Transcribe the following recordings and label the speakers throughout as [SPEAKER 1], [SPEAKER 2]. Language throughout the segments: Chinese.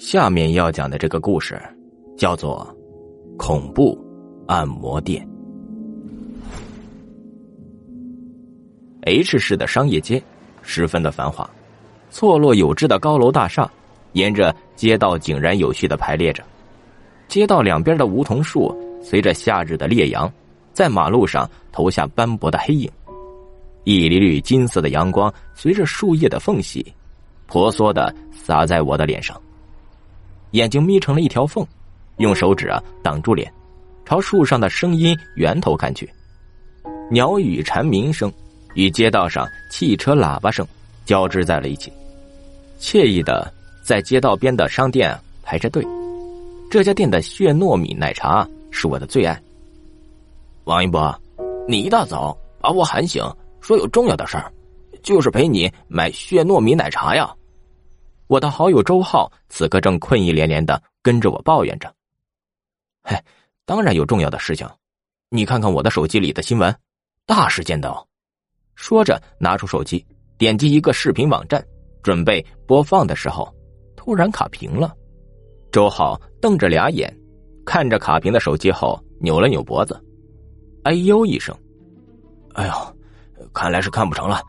[SPEAKER 1] 下面要讲的这个故事，叫做《恐怖按摩店》。H 市的商业街十分的繁华，错落有致的高楼大厦沿着街道井然有序的排列着，街道两边的梧桐树随着夏日的烈阳，在马路上投下斑驳的黑影，一缕缕金色的阳光随着树叶的缝隙，婆娑的洒在我的脸上。眼睛眯成了一条缝，用手指啊挡住脸，朝树上的声音源头看去。鸟语蝉鸣声与街道上汽车喇叭声交织在了一起，惬意的在街道边的商店排着队。这家店的血糯米奶茶是我的最爱。
[SPEAKER 2] 王一博，你一大早把我喊醒，说有重要的事儿，就是陪你买血糯米奶茶呀。
[SPEAKER 1] 我的好友周浩此刻正困意连连的跟着我抱怨着：“嘿，当然有重要的事情，你看看我的手机里的新闻，大事件的。”说着拿出手机，点击一个视频网站，准备播放的时候，突然卡屏了。周浩瞪着俩眼，看着卡屏的手机后，扭了扭脖子，“哎呦”一声，“
[SPEAKER 2] 哎呦，看来是看不成了，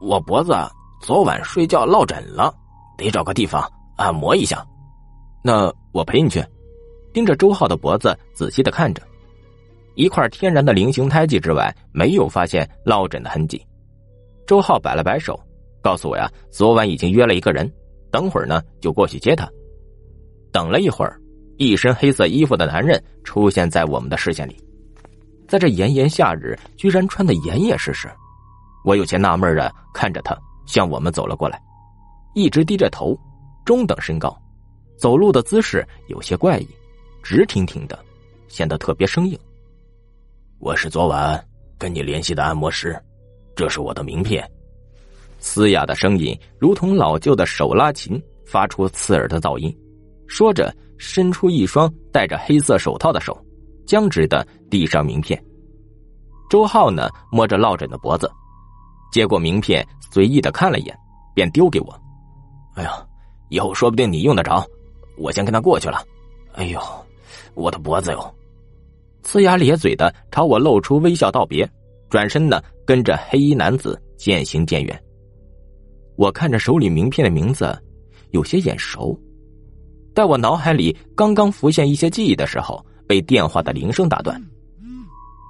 [SPEAKER 2] 我脖子昨晚睡觉落枕了。”得找个地方按摩一下，
[SPEAKER 1] 那我陪你去。盯着周浩的脖子仔细的看着，一块天然的菱形胎记之外，没有发现落枕的痕迹。周浩摆了摆手，告诉我呀，昨晚已经约了一个人，等会儿呢就过去接他。等了一会儿，一身黑色衣服的男人出现在我们的视线里，在这炎炎夏日，居然穿的严严实实。我有些纳闷的看着他，向我们走了过来。一直低着头，中等身高，走路的姿势有些怪异，直挺挺的，显得特别生硬。
[SPEAKER 2] 我是昨晚跟你联系的按摩师，这是我的名片。
[SPEAKER 1] 嘶哑的声音如同老旧的手拉琴，发出刺耳的噪音。说着，伸出一双戴着黑色手套的手，僵直的递上名片。周浩呢，摸着落枕的脖子，接过名片，随意的看了一眼，便丢给我。
[SPEAKER 2] 哎呀，以后说不定你用得着，我先跟他过去了。哎呦，我的脖子哟！
[SPEAKER 1] 呲牙咧嘴的朝我露出微笑道别，转身呢跟着黑衣男子渐行渐远。我看着手里名片的名字，有些眼熟。在我脑海里刚刚浮现一些记忆的时候，被电话的铃声打断。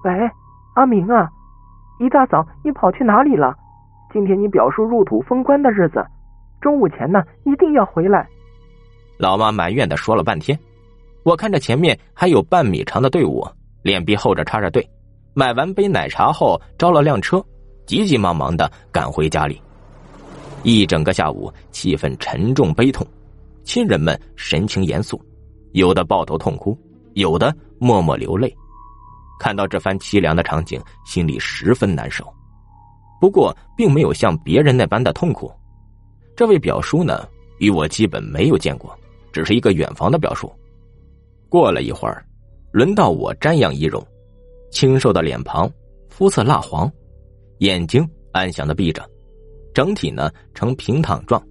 [SPEAKER 3] 喂，阿明啊，一大早你跑去哪里了？今天你表叔入土封棺的日子。中午前呢，一定要回来。
[SPEAKER 1] 老妈埋怨的说了半天，我看着前面还有半米长的队伍，脸皮厚着插着队。买完杯奶茶后，招了辆车，急急忙忙的赶回家里。一整个下午，气氛沉重悲痛，亲人们神情严肃，有的抱头痛哭，有的默默流泪。看到这番凄凉的场景，心里十分难受。不过，并没有像别人那般的痛苦。这位表叔呢，与我基本没有见过，只是一个远房的表叔。过了一会儿，轮到我瞻仰仪容，清瘦的脸庞，肤色蜡黄，眼睛安详的闭着，整体呢呈平躺状。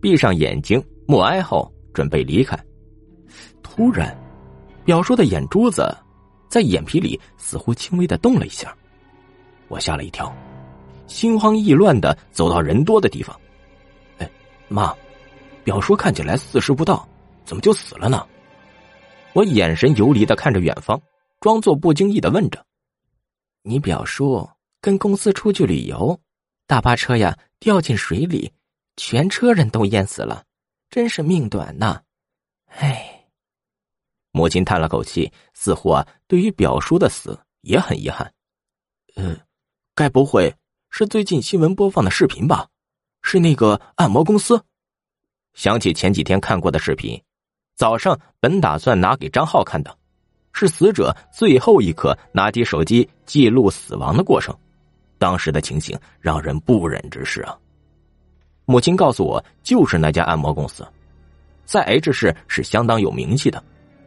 [SPEAKER 1] 闭上眼睛默哀后，准备离开。突然，表叔的眼珠子在眼皮里似乎轻微的动了一下，我吓了一跳，心慌意乱的走到人多的地方。妈，表叔看起来四十不到，怎么就死了呢？我眼神游离的看着远方，装作不经意的问着：“你表叔跟公司出去旅游，大巴车呀掉进水里，全车人都淹死了，真是命短呐！”唉。母亲叹了口气，似乎啊对于表叔的死也很遗憾。呃，该不会是最近新闻播放的视频吧？是那个按摩公司，想起前几天看过的视频，早上本打算拿给张浩看的，是死者最后一刻拿起手机记录死亡的过程，当时的情形让人不忍直视啊。母亲告诉我，就是那家按摩公司，在 H 市是相当有名气的，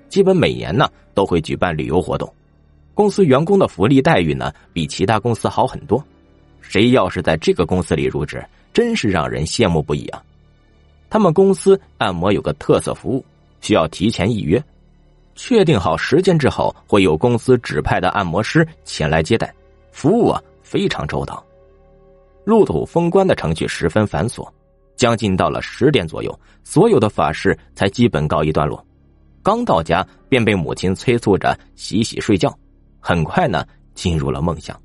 [SPEAKER 1] 基本每年呢都会举办旅游活动，公司员工的福利待遇呢比其他公司好很多，谁要是在这个公司里入职。真是让人羡慕不已啊！他们公司按摩有个特色服务，需要提前预约，确定好时间之后，会有公司指派的按摩师前来接待，服务啊非常周到。入土封棺的程序十分繁琐，将近到了十点左右，所有的法事才基本告一段落。刚到家，便被母亲催促着洗洗睡觉，很快呢进入了梦乡。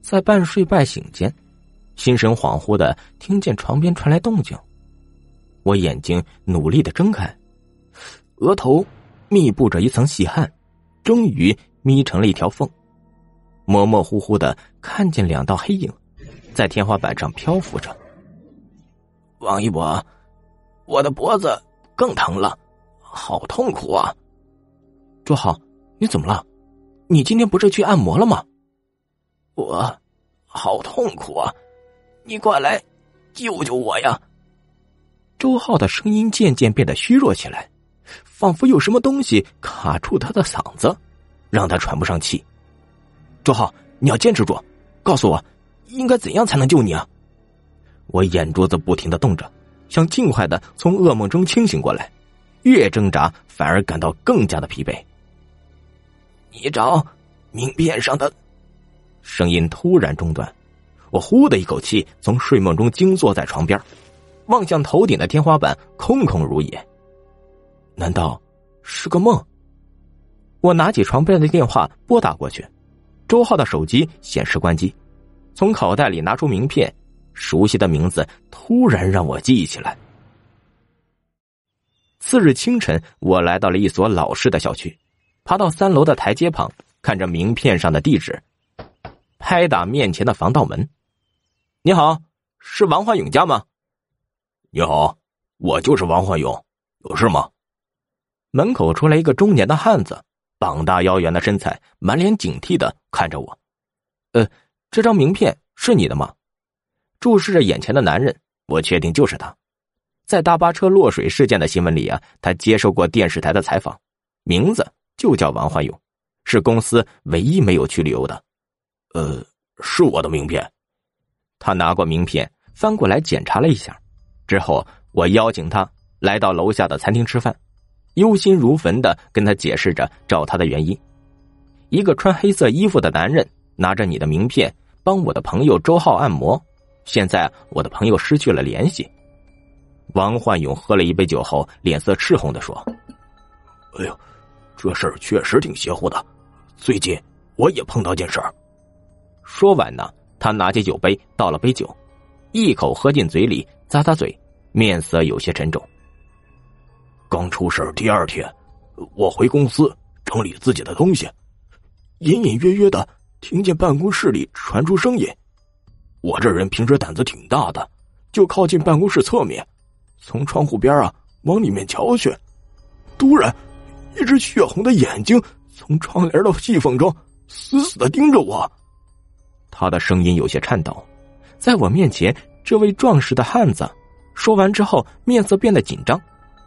[SPEAKER 1] 在半睡半醒间，心神恍惚的听见床边传来动静，我眼睛努力的睁开，额头密布着一层细汗，终于眯成了一条缝，模模糊糊的看见两道黑影，在天花板上漂浮着。
[SPEAKER 2] 王一博，我的脖子更疼了。好痛苦啊！
[SPEAKER 1] 朱浩，你怎么了？你今天不是去按摩了吗？
[SPEAKER 2] 我好痛苦啊！你快来救救我呀！
[SPEAKER 1] 周浩的声音渐渐变得虚弱起来，仿佛有什么东西卡住他的嗓子，让他喘不上气。周浩，你要坚持住，告诉我应该怎样才能救你啊！我眼珠子不停的动着，想尽快的从噩梦中清醒过来。越挣扎，反而感到更加的疲惫。
[SPEAKER 2] 你找名片上的，
[SPEAKER 1] 声音突然中断，我呼的一口气从睡梦中惊坐在床边，望向头顶的天花板，空空如也。难道是个梦？我拿起床边的电话拨打过去，周浩的手机显示关机，从口袋里拿出名片，熟悉的名字突然让我记起来。次日清晨，我来到了一所老式的小区，爬到三楼的台阶旁，看着名片上的地址，拍打面前的防盗门。你好，是王焕勇家吗？
[SPEAKER 2] 你好，我就是王焕勇，有事吗？
[SPEAKER 1] 门口出来一个中年的汉子，膀大腰圆的身材，满脸警惕的看着我。呃，这张名片是你的吗？注视着眼前的男人，我确定就是他。在大巴车落水事件的新闻里啊，他接受过电视台的采访，名字就叫王焕勇，是公司唯一没有去旅游的。
[SPEAKER 2] 呃，是我的名片。
[SPEAKER 1] 他拿过名片，翻过来检查了一下，之后我邀请他来到楼下的餐厅吃饭，忧心如焚的跟他解释着找他的原因。一个穿黑色衣服的男人拿着你的名片帮我的朋友周浩按摩，现在我的朋友失去了联系。王焕勇喝了一杯酒后，脸色赤红的说：“
[SPEAKER 2] 哎呦，这事儿确实挺邪乎的。最近我也碰到件事儿。”
[SPEAKER 1] 说完呢，他拿起酒杯倒了杯酒，一口喝进嘴里，咂咂嘴，面色有些沉重。
[SPEAKER 2] 刚出事第二天，我回公司整理自己的东西，隐隐约约的听见办公室里传出声音。我这人平时胆子挺大的，就靠近办公室侧面。从窗户边啊往里面瞧去，突然，一只血红的眼睛从窗帘的细缝中死死的盯着我。
[SPEAKER 1] 他的声音有些颤抖，在我面前，这位壮实的汉子说完之后，面色变得紧张，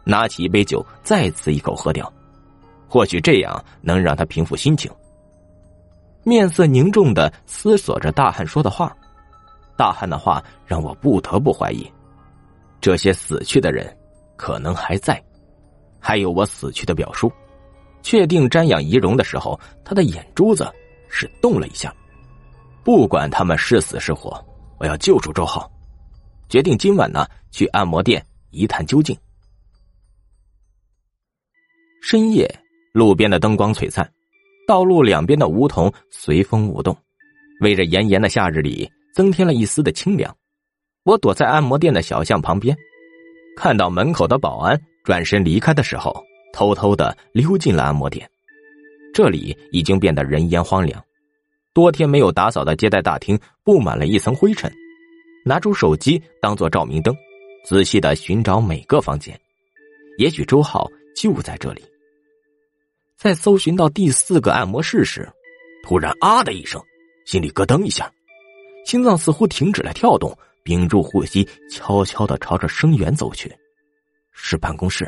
[SPEAKER 1] 拿起一杯酒，再次一口喝掉。或许这样能让他平复心情。面色凝重的思索着大汉说的话，大汉的话让我不得不怀疑。这些死去的人，可能还在，还有我死去的表叔。确定瞻仰遗容的时候，他的眼珠子是动了一下。不管他们是死是活，我要救出周浩。决定今晚呢去按摩店一探究竟。深夜，路边的灯光璀璨，道路两边的梧桐随风舞动，为这炎炎的夏日里增添了一丝的清凉。我躲在按摩店的小巷旁边，看到门口的保安转身离开的时候，偷偷的溜进了按摩店。这里已经变得人烟荒凉，多天没有打扫的接待大厅布满了一层灰尘。拿出手机当做照明灯，仔细的寻找每个房间，也许周浩就在这里。在搜寻到第四个按摩室时，突然啊的一声，心里咯噔一下，心脏似乎停止了跳动。屏住呼吸，悄悄的朝着声源走去，是办公室，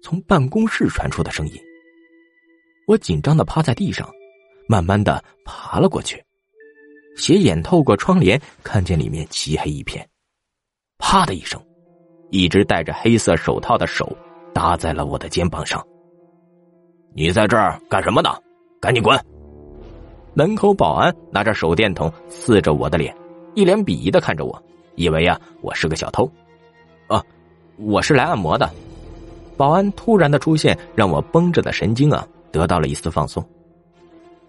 [SPEAKER 1] 从办公室传出的声音。我紧张的趴在地上，慢慢的爬了过去，斜眼透过窗帘，看见里面漆黑一片。啪的一声，一只戴着黑色手套的手搭在了我的肩膀上。
[SPEAKER 2] 你在这儿干什么呢？赶紧滚！
[SPEAKER 1] 门口保安拿着手电筒刺着我的脸，一脸鄙夷的看着我，以为呀我是个小偷。啊，我是来按摩的。保安突然的出现，让我绷着的神经啊得到了一丝放松。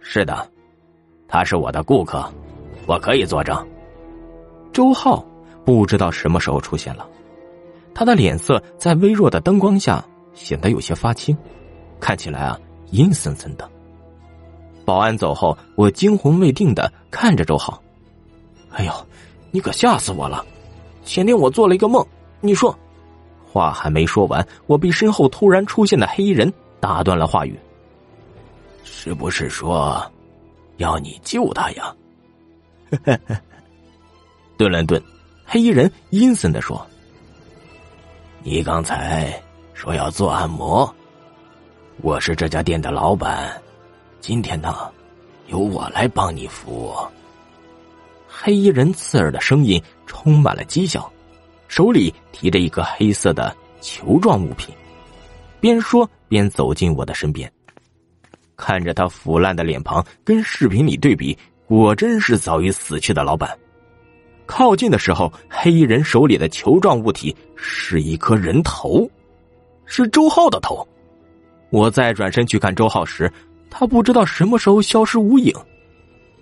[SPEAKER 2] 是的，他是我的顾客，我可以作证。
[SPEAKER 1] 周浩不知道什么时候出现了，他的脸色在微弱的灯光下显得有些发青，看起来啊阴森森的。保安走后，我惊魂未定的看着周浩。
[SPEAKER 2] 哎呦，你可吓死我了！前天我做了一个梦，你说。
[SPEAKER 1] 话还没说完，我被身后突然出现的黑衣人打断了话语。
[SPEAKER 2] 是不是说要你救他呀？
[SPEAKER 1] 顿了顿，黑衣人阴森的说：“
[SPEAKER 2] 你刚才说要做按摩，我是这家店的老板，今天呢，由我来帮你服务。”
[SPEAKER 1] 黑衣人刺耳的声音充满了讥笑。手里提着一个黑色的球状物品，边说边走进我的身边。看着他腐烂的脸庞，跟视频里对比，果真是早已死去的老板。靠近的时候，黑衣人手里的球状物体是一颗人头，是周浩的头。我再转身去看周浩时，他不知道什么时候消失无影，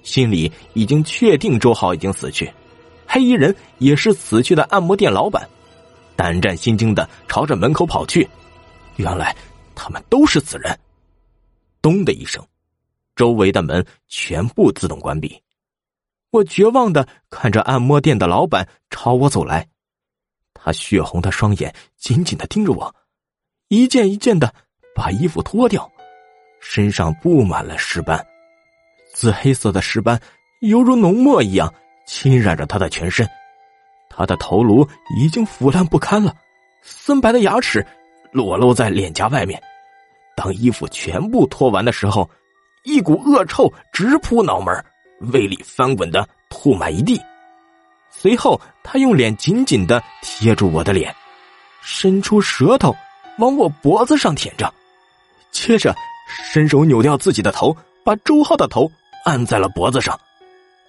[SPEAKER 1] 心里已经确定周浩已经死去。黑衣人也是死去的按摩店老板，胆战心惊的朝着门口跑去。原来他们都是死人。咚的一声，周围的门全部自动关闭。我绝望的看着按摩店的老板朝我走来，他血红的双眼紧紧的盯着我，一件一件的把衣服脱掉，身上布满了尸斑，紫黑色的尸斑犹如浓墨一样。侵染着他的全身，他的头颅已经腐烂不堪了，森白的牙齿裸露在脸颊外面。当衣服全部脱完的时候，一股恶臭直扑脑门，胃里翻滚的吐满一地。随后，他用脸紧紧的贴住我的脸，伸出舌头往我脖子上舔着，接着伸手扭掉自己的头，把周浩的头按在了脖子上。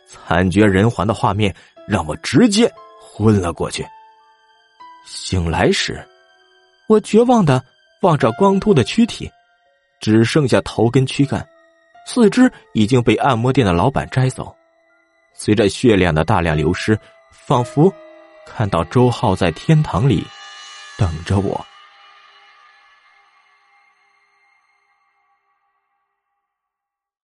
[SPEAKER 1] 惨绝人寰的画面让我直接昏了过去。醒来时，我绝望的望着光秃的躯体，只剩下头跟躯干，四肢已经被按摩店的老板摘走。随着血量的大量流失，仿佛看到周浩在天堂里等着我。